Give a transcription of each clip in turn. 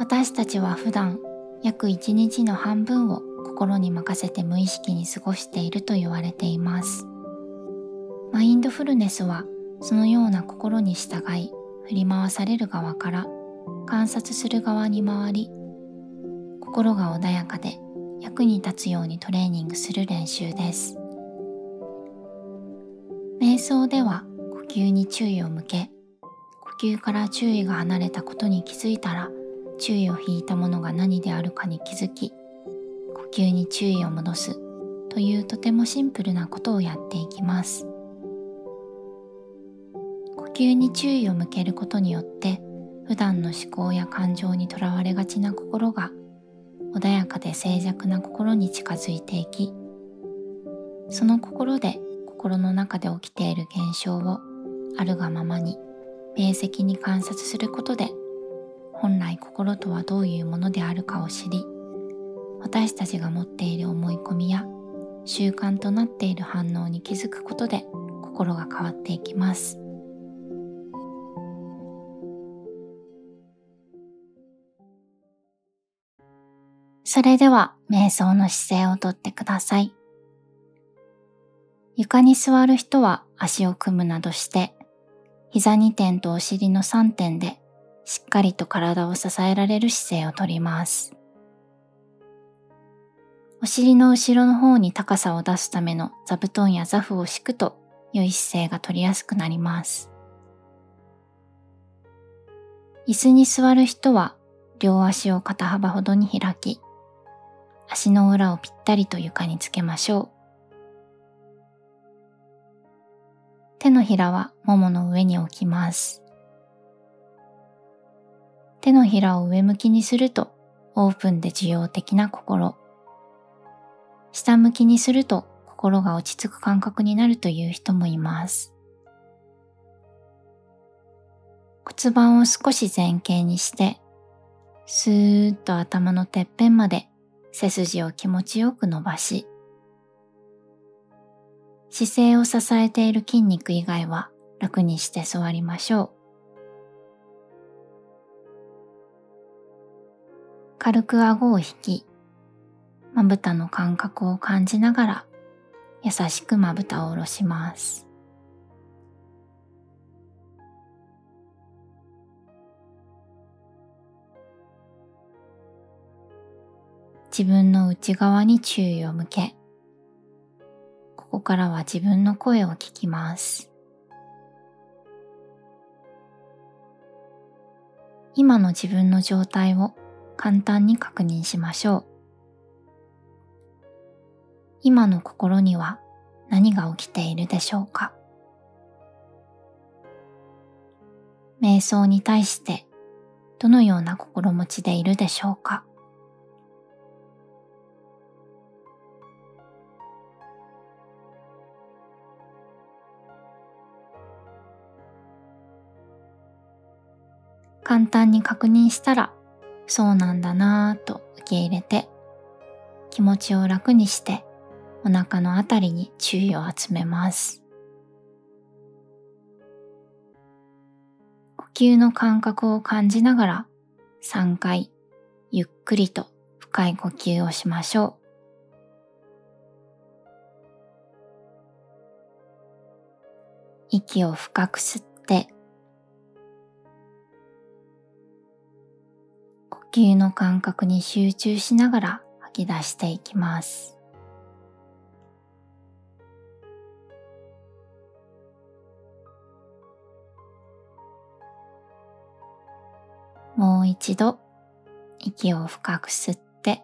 私たちは普段約1日の半分を心に任せて無意識に過ごしていると言われています。マインドフルネスはそのような心に従い振り回される側から観察する側に回り心が穏やかで役に立つようにトレーニングする練習です。瞑想では呼吸に注意を向け呼吸から注意が離れたことに気づいたら注意を引いたものが何であるかに気づき呼吸に注意を戻すというとてもシンプルなことをやっていきます。呼吸に注意を向けることによって普段の思考や感情にとらわれがちな心が穏やかで静寂な心に近づいていきその心で心の中で起きている現象をあるがままに明晰に観察することで本来心とはどういうものであるかを知り私たちが持っている思い込みや習慣となっている反応に気づくことで心が変わっていきますそれでは瞑想の姿勢をとってください。床に座る人は足を組むなどして、膝2点とお尻の3点でしっかりと体を支えられる姿勢をとります。お尻の後ろの方に高さを出すための座布団や座布を敷くと良い姿勢が取りやすくなります。椅子に座る人は両足を肩幅ほどに開き、足の裏をぴったりと床につけましょう。手のひらはももの上に置きます。手のひらを上向きにするとオープンで受容的な心。下向きにすると心が落ち着く感覚になるという人もいます。骨盤を少し前傾にして、スーッと頭のてっぺんまで背筋を気持ちよく伸ばし、姿勢を支えている筋肉以外は楽にして座りましょう。軽く顎を引き、まぶたの感覚を感じながら優しくまぶたを下ろします。自分の内側に注意を向け、ここからは自分の声を聞きます。今の自分の状態を簡単に確認しましょう。今の心には何が起きているでしょうか？瞑想に対してどのような心持ちでいるでしょうか？簡単に確認したら、そうなんだなぁと受け入れて、気持ちを楽にしてお腹のあたりに注意を集めます。呼吸の感覚を感じながら3回ゆっくりと深い呼吸をしましょう。息を深く吸って吸の感覚に集中しながら吐き出していきます。もう一度息を深く吸って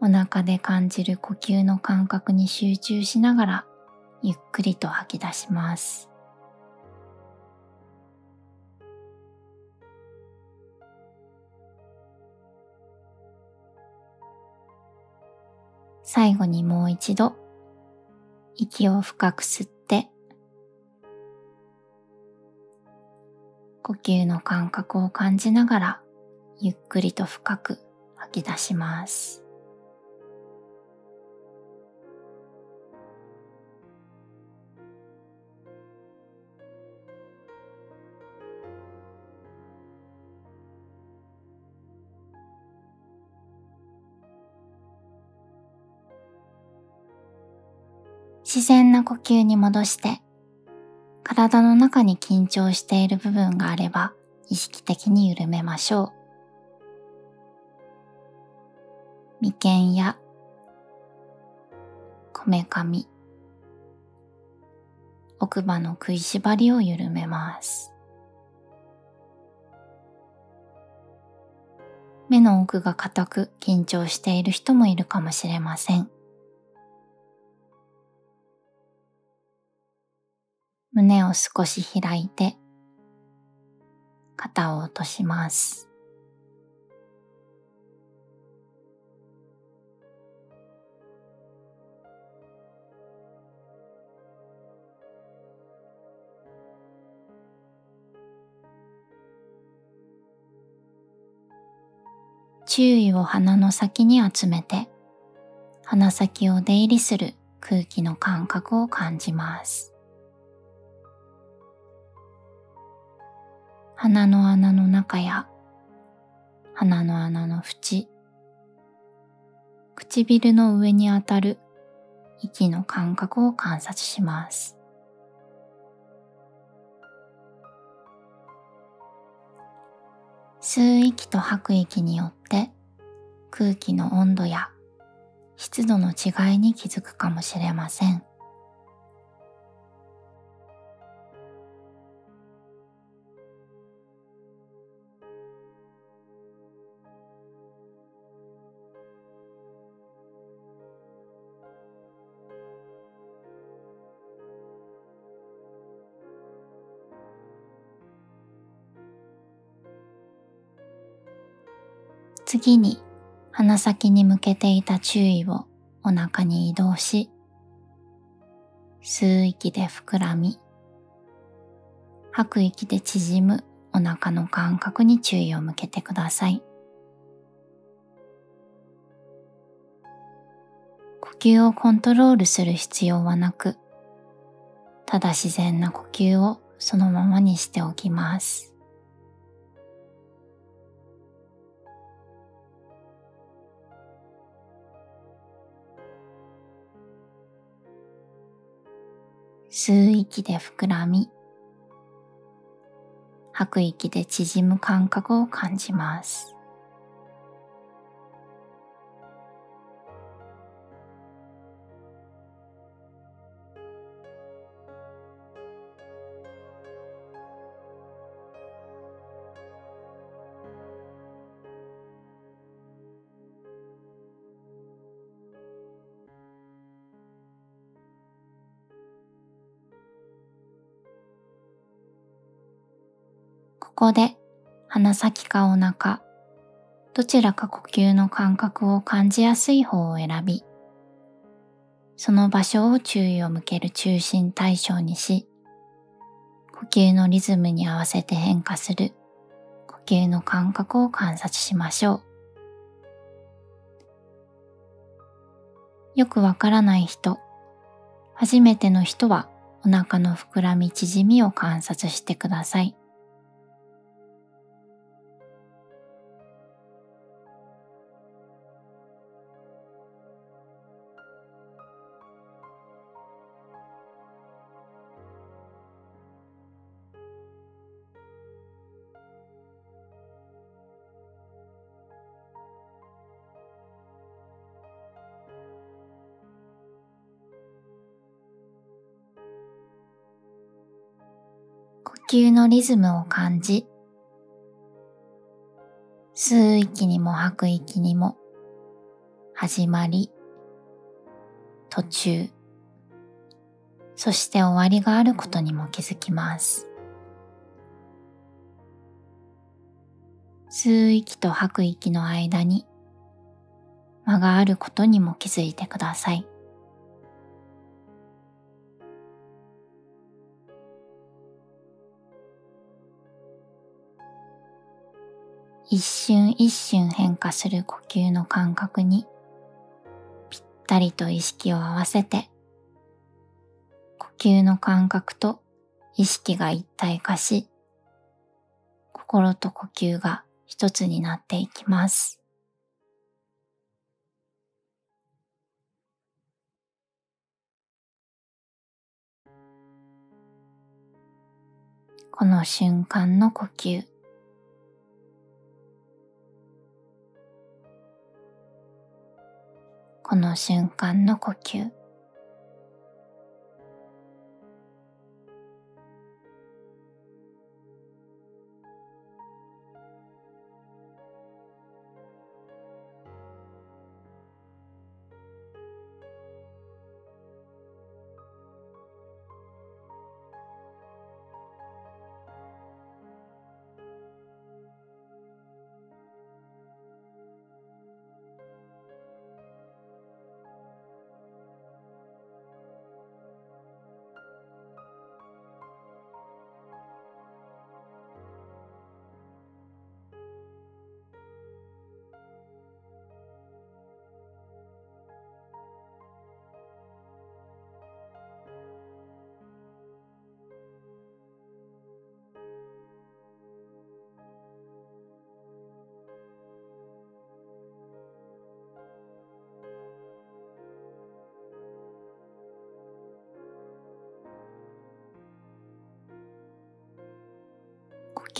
お腹で感じる呼吸の感覚に集中しながらゆっくりと吐き出します。最後にもう一度息を深く吸って呼吸の感覚を感じながらゆっくりと深く吐き出します。自然な呼吸に戻して体の中に緊張している部分があれば意識的に緩めましょう。眉間やこめかみ、奥歯の食いしばりを緩めます。目の奥が硬く緊張している人もいるかもしれません。胸を少し開いて肩を落とします。注意を鼻の先に集めて鼻先を出入りする空気の感覚を感じます。鼻の穴の中や鼻の穴の縁、唇の上にあたる息の感覚を観察します。吸う息と吐く息によって空気の温度や湿度の違いに気づくかもしれません。次に鼻先に向けていた注意をお腹に移動し、吸う息で膨らみ、吐く息で縮むお腹の感覚に注意を向けてください。呼吸をコントロールする必要はなく、ただ自然な呼吸をそのままにしておきます。吸う息で膨らみ、吐く息で縮む感覚を感じます。ここで鼻先かお腹、どちらか呼吸の感覚を感じやすい方を選び、その場所を注意を向ける中心対象にし、呼吸のリズムに合わせて変化する呼吸の感覚を観察しましょう。よくわからない人、初めての人はお腹の膨らみ縮みを観察してください。吸のリズムを感じ、吸う息にも吐く息にも、始まり、途中、そして終わりがあることにも気づきます。吸う息と吐く息の間に間があることにも気づいてください。一瞬一瞬変化する呼吸の感覚にぴったりと意識を合わせて呼吸の感覚と意識が一体化し心と呼吸が一つになっていきます。この瞬間の呼吸この瞬間の呼吸。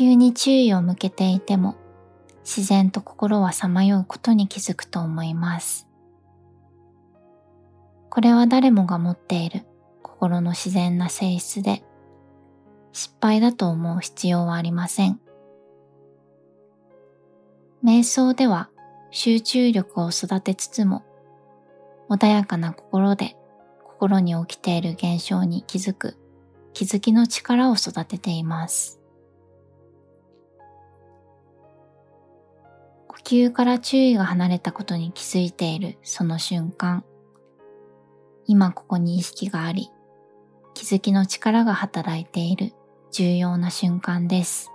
呼吸に注意を向けていても自然と心はさまようことに気づくと思います。これは誰もが持っている心の自然な性質で失敗だと思う必要はありません。瞑想では集中力を育てつつも穏やかな心で心に起きている現象に気づく気づきの力を育てています。呼吸から注意が離れたことに気づいているその瞬間、今ここに意識があり、気づきの力が働いている重要な瞬間です。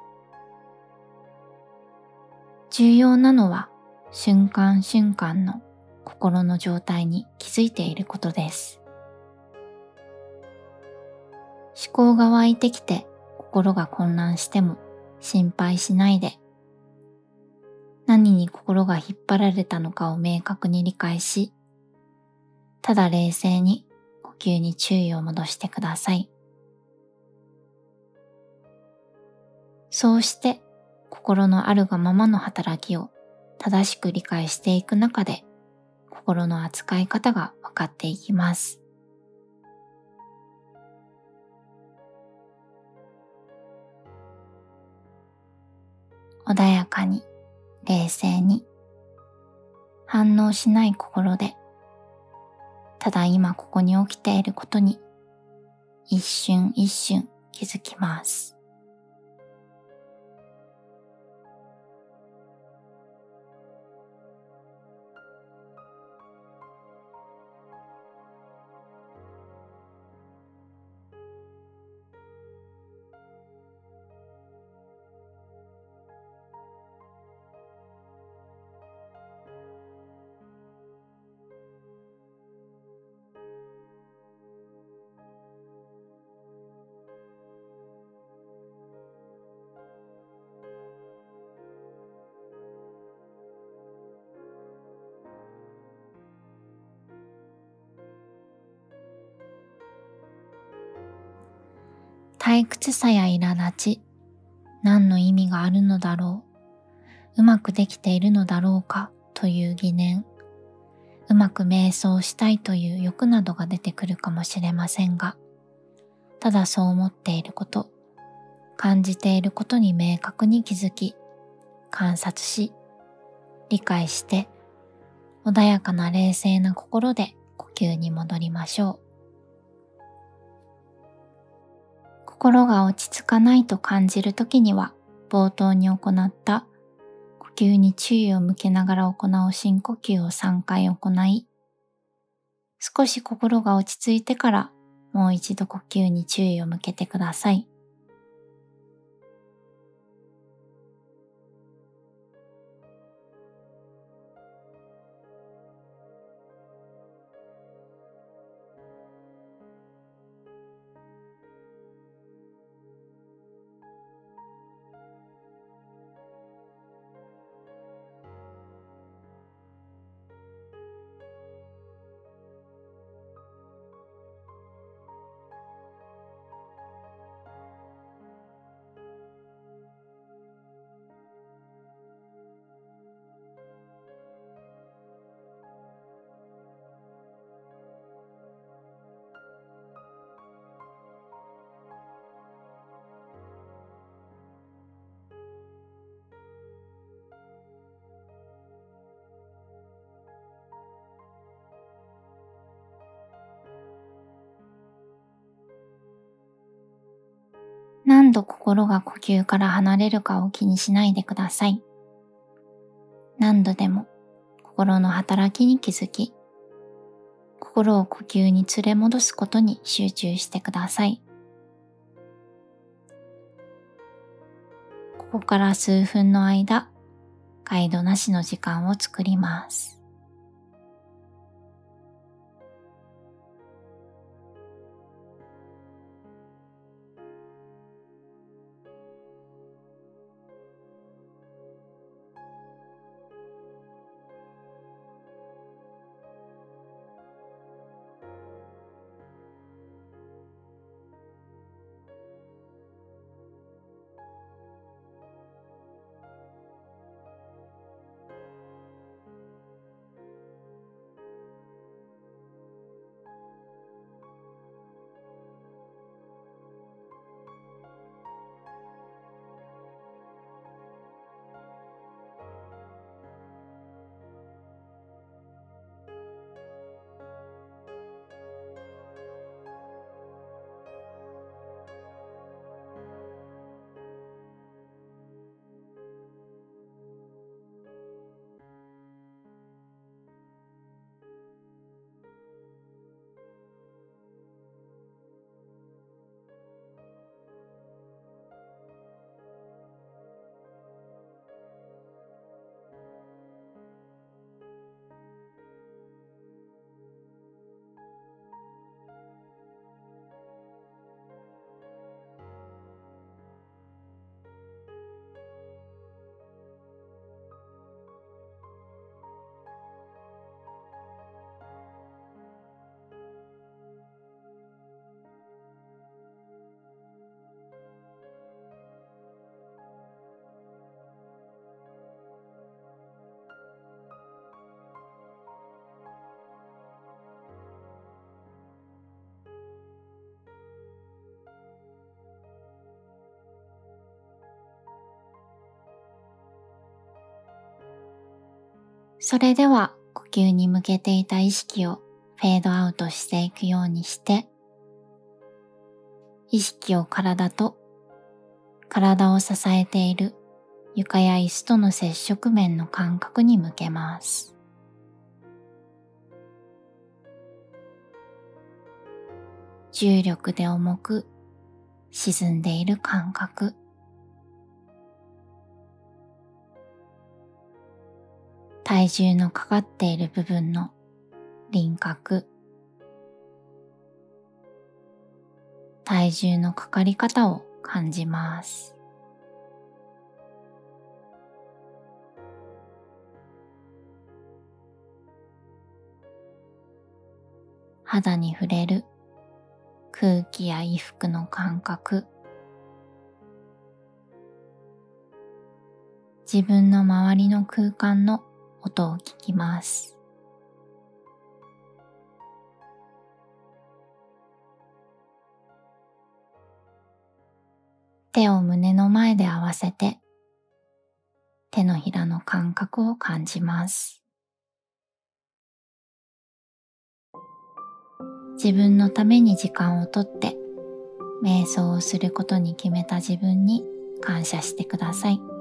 重要なのは瞬間瞬間の心の状態に気づいていることです。思考が湧いてきて心が混乱しても心配しないで何に心が引っ張られたのかを明確に理解し、ただ冷静に呼吸に注意を戻してください。そうして心のあるがままの働きを正しく理解していく中で心の扱い方が分かっていきます。穏やかに冷静に反応しない心でただ今ここに起きていることに一瞬一瞬気づきます。退屈さや苛立ち、何の意味があるのだろう、うまくできているのだろうかという疑念、うまく瞑想したいという欲などが出てくるかもしれませんが、ただそう思っていること、感じていることに明確に気づき、観察し、理解して、穏やかな冷静な心で呼吸に戻りましょう。心が落ち着かないと感じる時には冒頭に行った呼吸に注意を向けながら行う深呼吸を3回行い少し心が落ち着いてからもう一度呼吸に注意を向けてください。度心が呼吸から離れるかを気にしないでください。何度でも心の働きに気づき、心を呼吸に連れ戻すことに集中してください。ここから数分の間、ガイドなしの時間を作ります。それでは呼吸に向けていた意識をフェードアウトしていくようにして意識を体と体を支えている床や椅子との接触面の感覚に向けます。重力で重く沈んでいる感覚体重のかかっている部分の輪郭。体重のかかり方を感じます。肌に触れる空気や衣服の感覚。自分の周りの空間の音を聞きます。手を胸の前で合わせて手のひらの感覚を感じます。自分のために時間をとって瞑想をすることに決めた自分に感謝してください。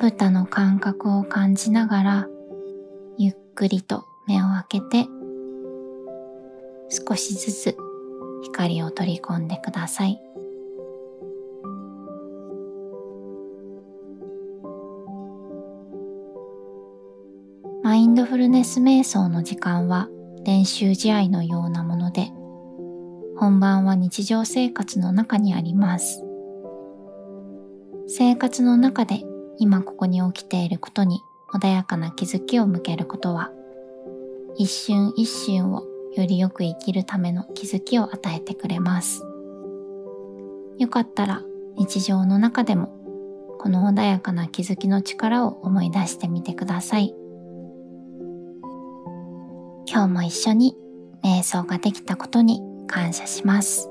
ぶたの感覚を感じながらゆっくりと目を開けて少しずつ光を取り込んでください。マインドフルネス瞑想の時間は練習試合のようなもので本番は日常生活の中にあります。生活の中で今ここに起きていることに穏やかな気づきを向けることは一瞬一瞬をよりよく生きるための気づきを与えてくれます。よかったら日常の中でもこの穏やかな気づきの力を思い出してみてください。今日も一緒に瞑想ができたことに感謝します。